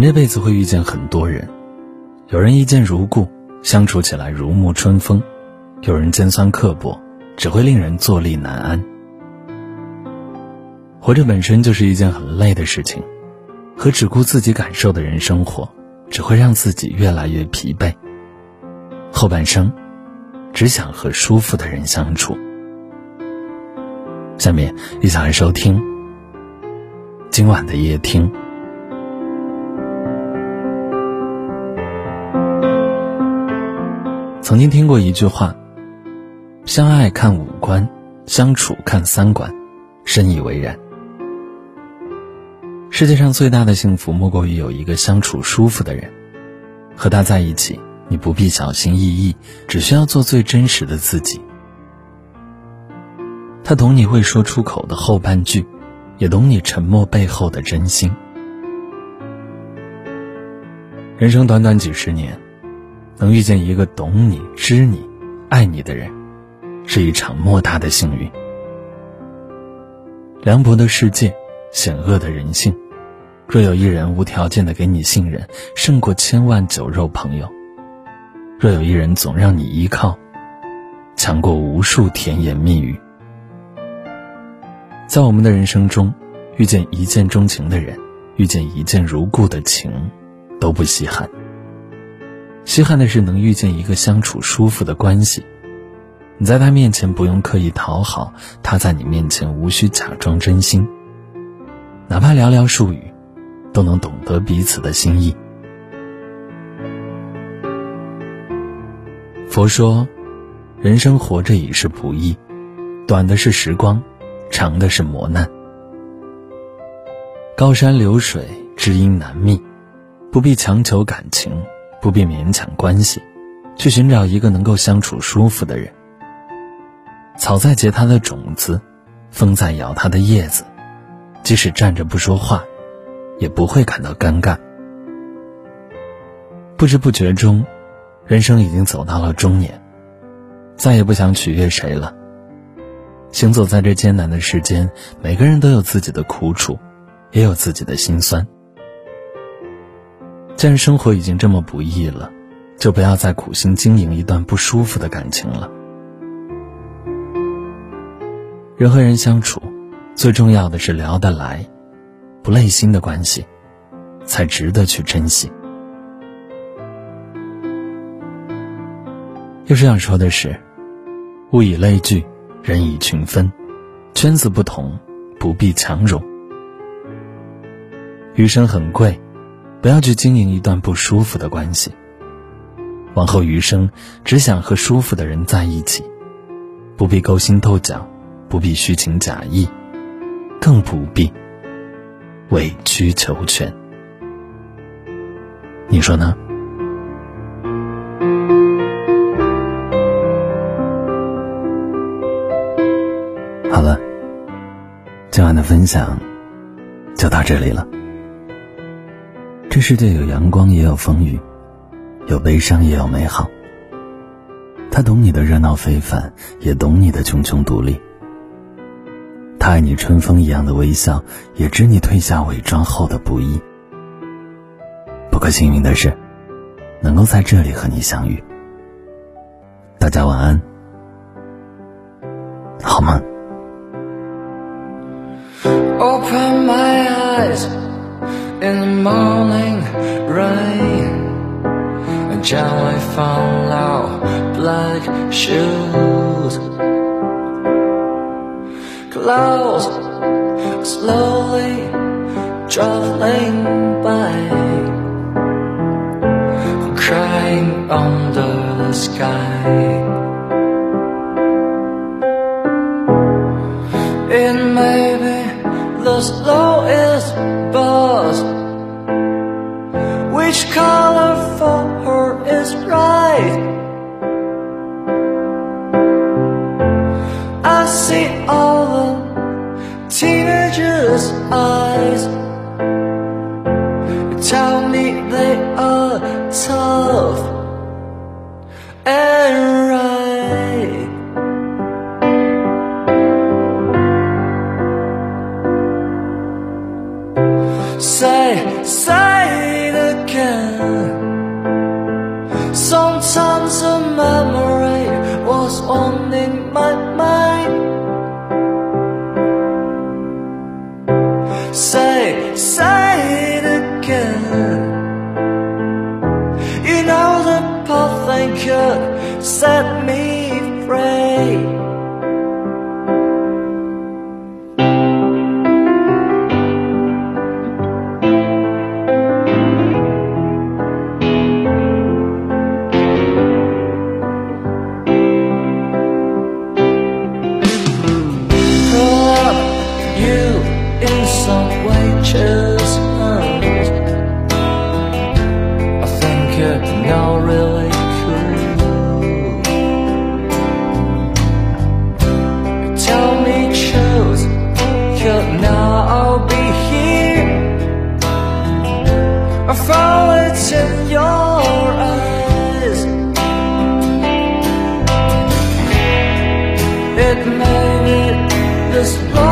人这辈子会遇见很多人，有人一见如故，相处起来如沐春风；有人尖酸刻薄，只会令人坐立难安。活着本身就是一件很累的事情，和只顾自己感受的人生活，只会让自己越来越疲惫。后半生，只想和舒服的人相处。下面一起来收听今晚的夜听。曾经听过一句话：“相爱看五官，相处看三观。”深以为然。世界上最大的幸福，莫过于有一个相处舒服的人，和他在一起，你不必小心翼翼，只需要做最真实的自己。他懂你会说出口的后半句，也懂你沉默背后的真心。人生短短几十年。能遇见一个懂你、知你、爱你的人，是一场莫大的幸运。凉薄的世界，险恶的人性，若有一人无条件的给你信任，胜过千万酒肉朋友；若有一人总让你依靠，强过无数甜言蜜语。在我们的人生中，遇见一见钟情的人，遇见一见如故的情，都不稀罕。稀罕的是能遇见一个相处舒服的关系，你在他面前不用刻意讨好，他在你面前无需假装真心。哪怕寥寥数语，都能懂得彼此的心意。佛说，人生活着已是不易，短的是时光，长的是磨难。高山流水，知音难觅，不必强求感情。不必勉强关系，去寻找一个能够相处舒服的人。草在结它的种子，风在摇它的叶子，即使站着不说话，也不会感到尴尬。不知不觉中，人生已经走到了中年，再也不想取悦谁了。行走在这艰难的世间，每个人都有自己的苦楚，也有自己的心酸。既然生活已经这么不易了，就不要再苦心经营一段不舒服的感情了。人和人相处，最重要的是聊得来，不累心的关系，才值得去珍惜。又是想说的是，物以类聚，人以群分，圈子不同，不必强融。余生很贵。不要去经营一段不舒服的关系。往后余生，只想和舒服的人在一起，不必勾心斗角，不必虚情假意，更不必委曲求全。你说呢？好了，今晚的分享就到这里了。世界有阳光，也有风雨；有悲伤，也有美好。他懂你的热闹非凡，也懂你的茕茕独立。他爱你春风一样的微笑，也知你褪下伪装后的不易。不可幸运的是，能够在这里和你相遇。大家晚安，好吗 rain and gently follow black shoes. Clouds slowly traveling by crying under the sky. It may be the slowest bus is right? I see all the teenagers' eyes. Tell me they are tough and right. Set explode.